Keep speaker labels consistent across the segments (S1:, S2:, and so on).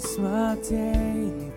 S1: It's my day.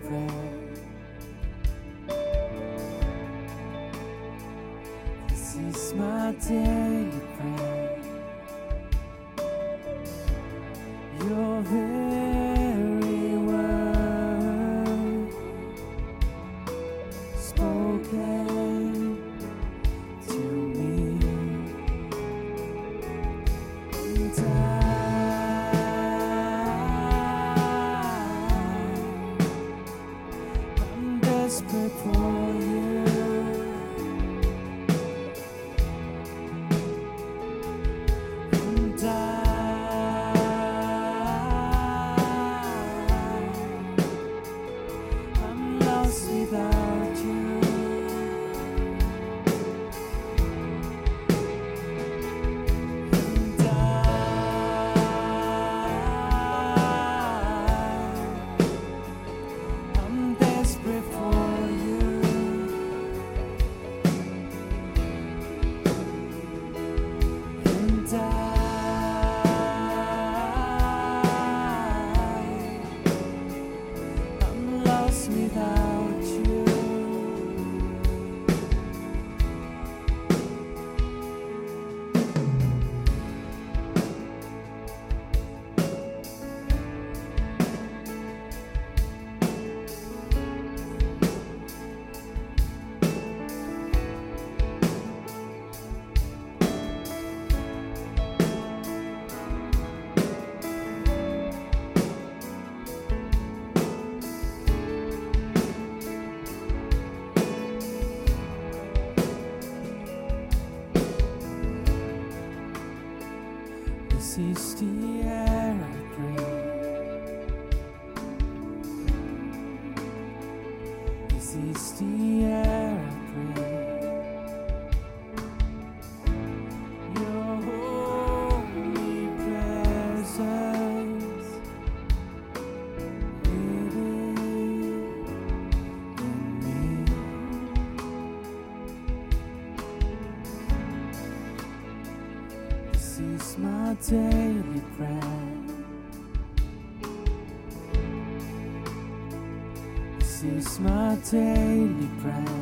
S1: daily bread.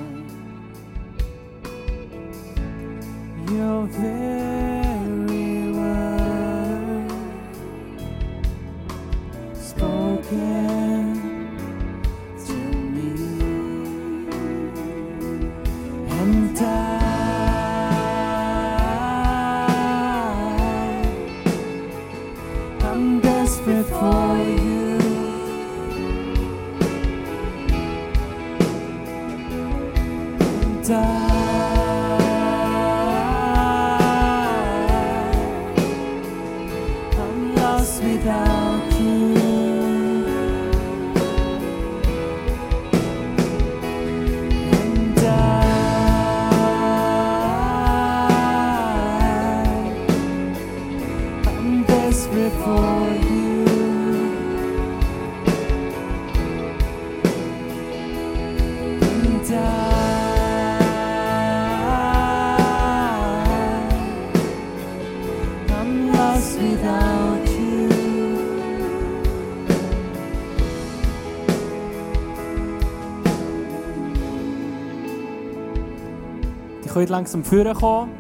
S1: Ihr könnt langsam führen kommen.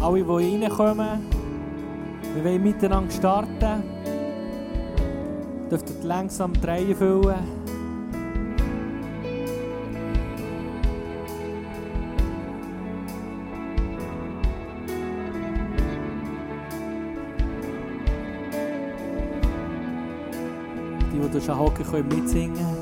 S1: Alle, die reinkommen, wir wollen miteinander starten. Ihr dürft langsam die Reihe füllen. Die, die schon hocken, können mitsingen.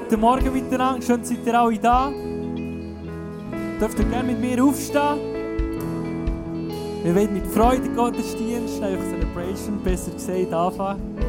S1: Guten Morgen miteinander, schön seid ihr alle da. Dürft ihr gerne mit mir aufstehen? Wir wollen mit Freude Gottesdienst, nämlich Celebration, besser gesagt, anfangen.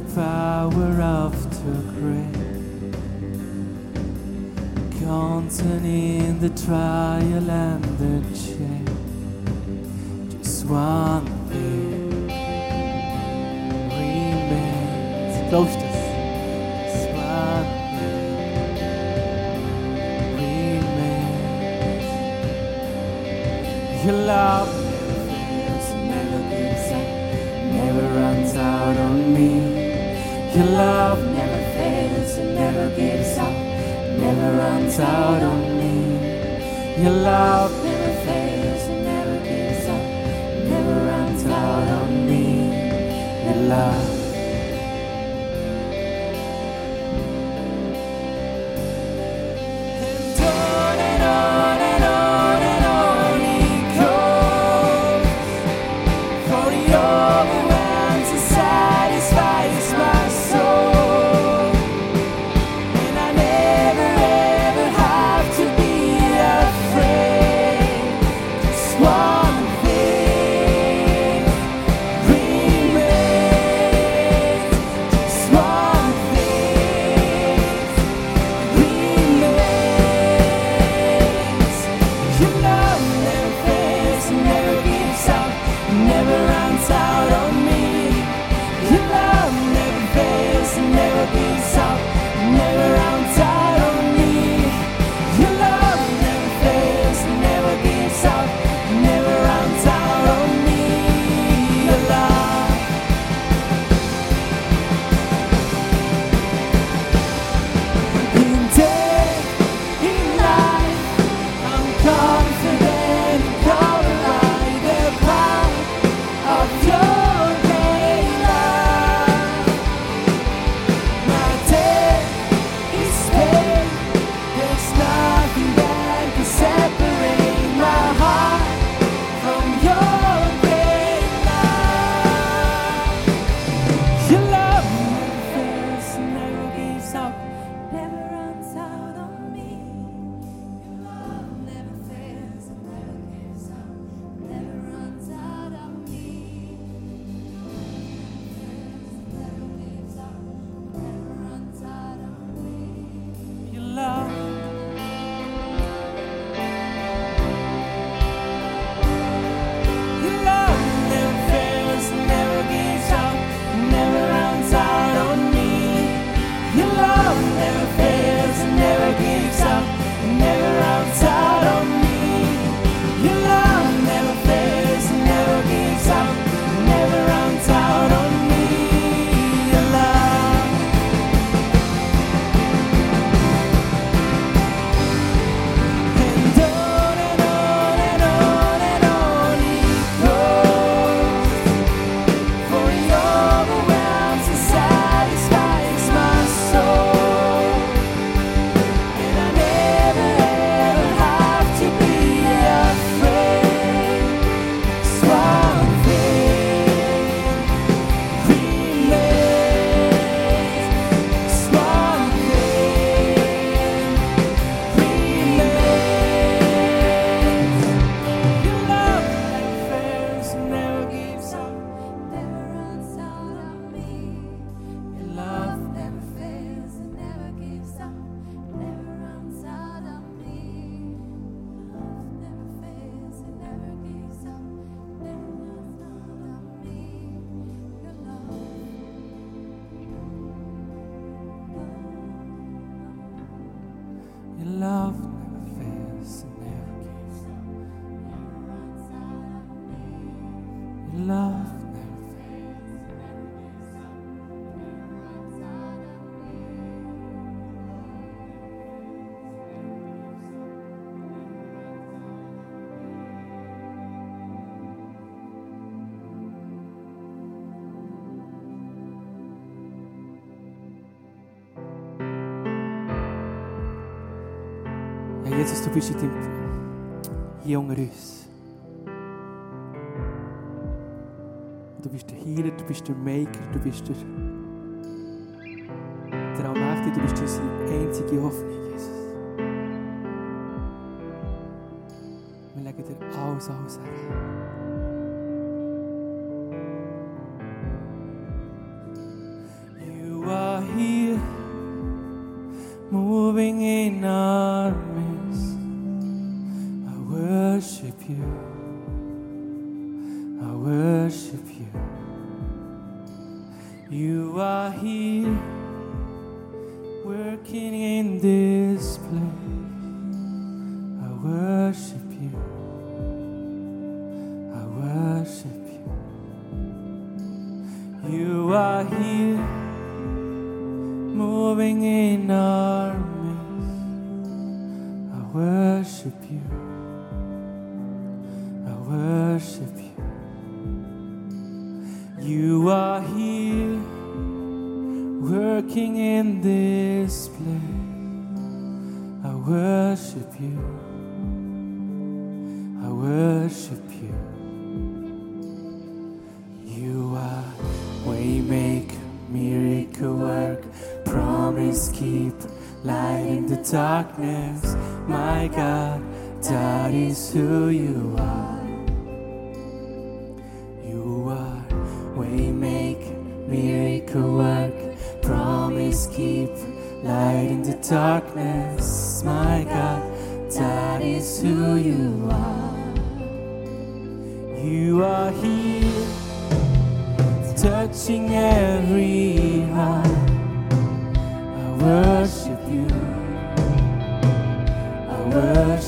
S1: the power of to great, counting in the trial and out on me. Your love
S2: Jesus, du bist in hier unter uns. Du bist der Healer, du bist der Maker, du bist der, der Allmächtige, du bist unsere einzige Hoffnung, Jesus. Wir legen dir alles, alles her. You are here, moving in our midst. I worship you. I worship you. You are here, working in this place. I worship you.
S1: Darkness. My God, that is who you are. You are waymaker, miracle work, promise keep, light in the darkness. My God, that is who you are. You are here, touching every heart. I worship you mercy.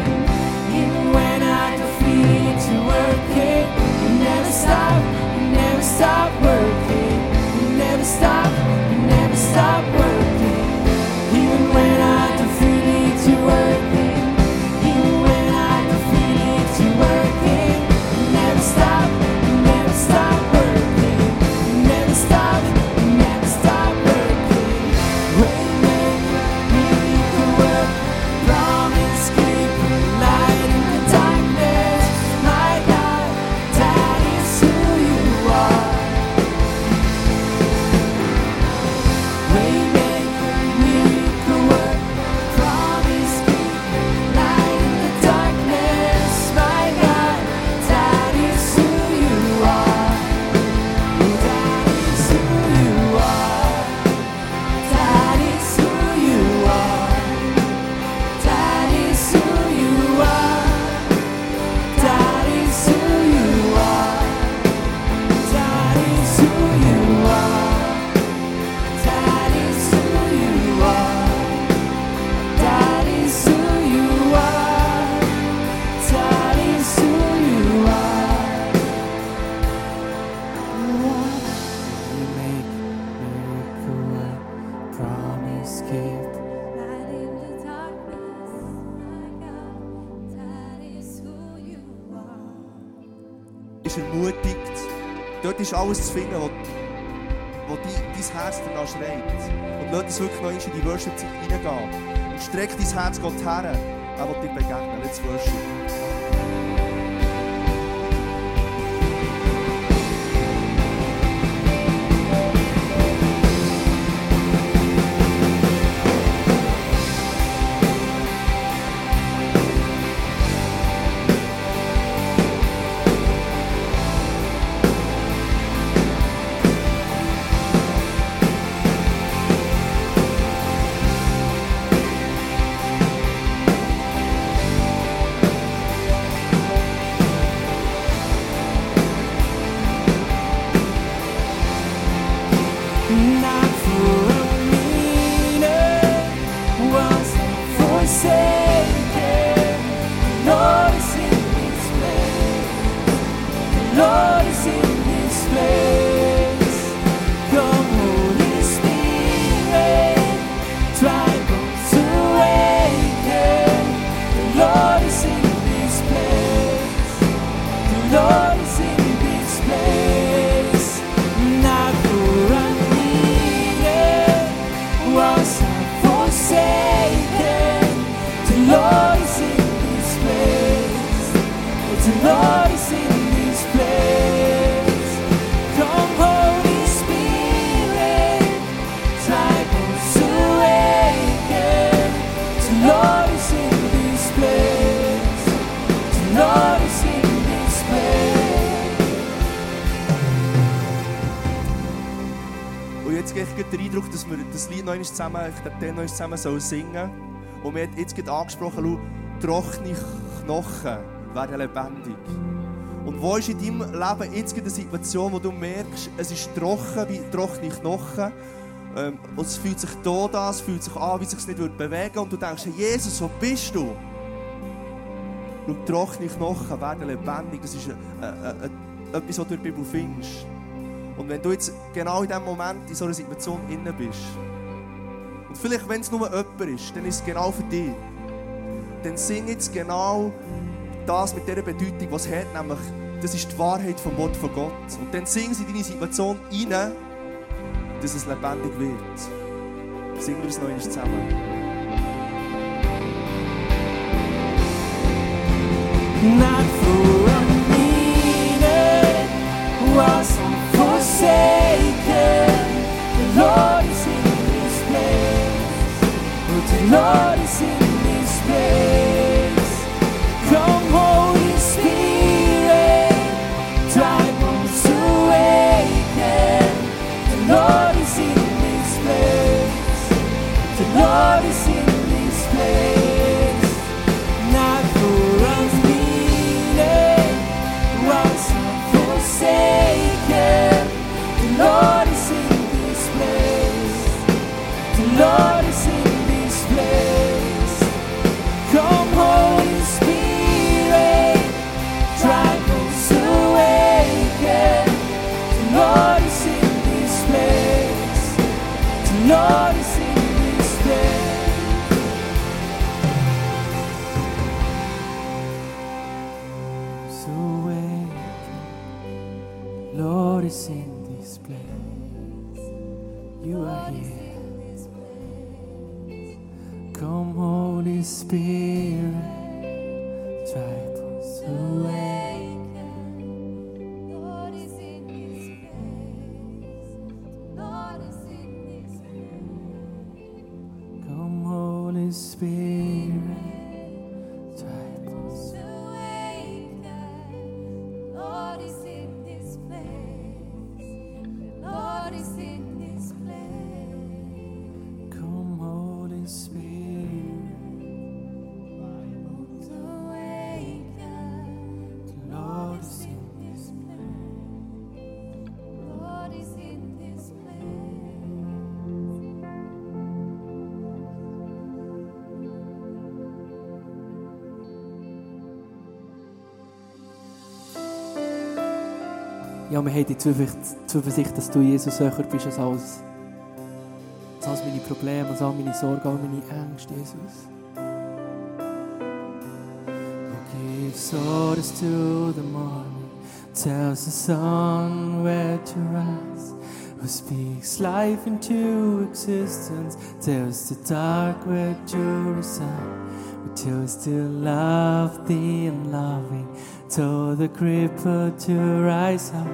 S1: Working. You never stop, you never stop working. You never stop,
S3: bist ermutigt. Dort ist alles zu finden, wo die, dein Herz danach schreit. Und lass uns wirklich noch in die Worship-Zeit reingehen. Und streck dein Herz Gott her. Er will dir begegnen. Let's worship.
S1: Lord is in this place. The Lord is in this place.
S3: Eindruck, dass wir das Lied noch zusammen, den noch zusammen sollen singen Und wir haben jetzt gerade angesprochen, schau, trockene Knochen werden lebendig. Und wo ist in deinem Leben jetzt eine Situation, wo du merkst, es ist trocken wie trockene Knochen ähm, und es fühlt sich tot an, es fühlt sich an, wie es sich nicht würde bewegen und du denkst, Jesus, wo bist du? Schau, trockene Knochen werden lebendig. Das ist äh, äh, äh, etwas, was du in der Bibel findest. Und wenn du jetzt genau in diesem Moment in so einer Situation inne bist, und vielleicht, wenn es nur jemand ist, dann ist es genau für dich. Dann sing jetzt genau das mit dieser Bedeutung, was es hat, nämlich, das ist die Wahrheit vom Wort von Gott. Und dann sing sie in deine Situation rein, dass es lebendig wird. Singen wir es noch einmal zusammen.
S1: Not for a minute was Lord is in Spirit,
S2: Ja, wir haben die Zuversicht, dass du Jesus höher bist als alles. Als all meine Probleme, als all meine Sorgen, all meine Ängste, Jesus. Who gives orders to the morning,
S1: tells the sun where to rise. Who speaks life into existence, tells the dark where to reside. Who tells to love the unloving. told the cripple to rise up,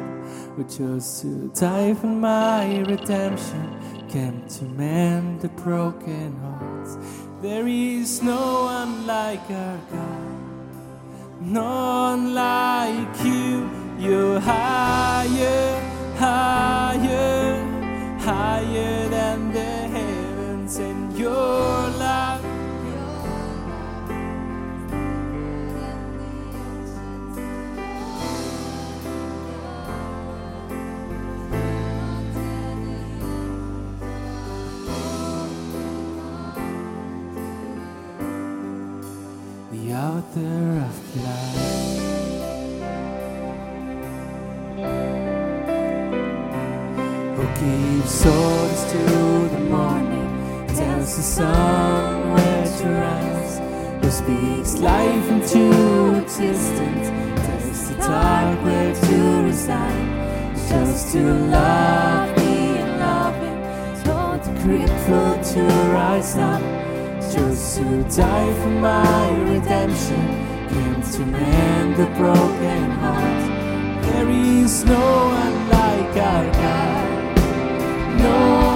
S1: but chose to die for my redemption. Came to mend the broken hearts. There is no one like our God, none like you. You're higher, higher, higher than the heavens, and your love. author of life. Who gives orders to the morning, tells the sun where to rise, who speaks life into existence, tells the dark where to reside, tells to love me and loving, told the cripple to rise up. Jesus who died for my redemption came to mend the broken heart. There is no one like our God. No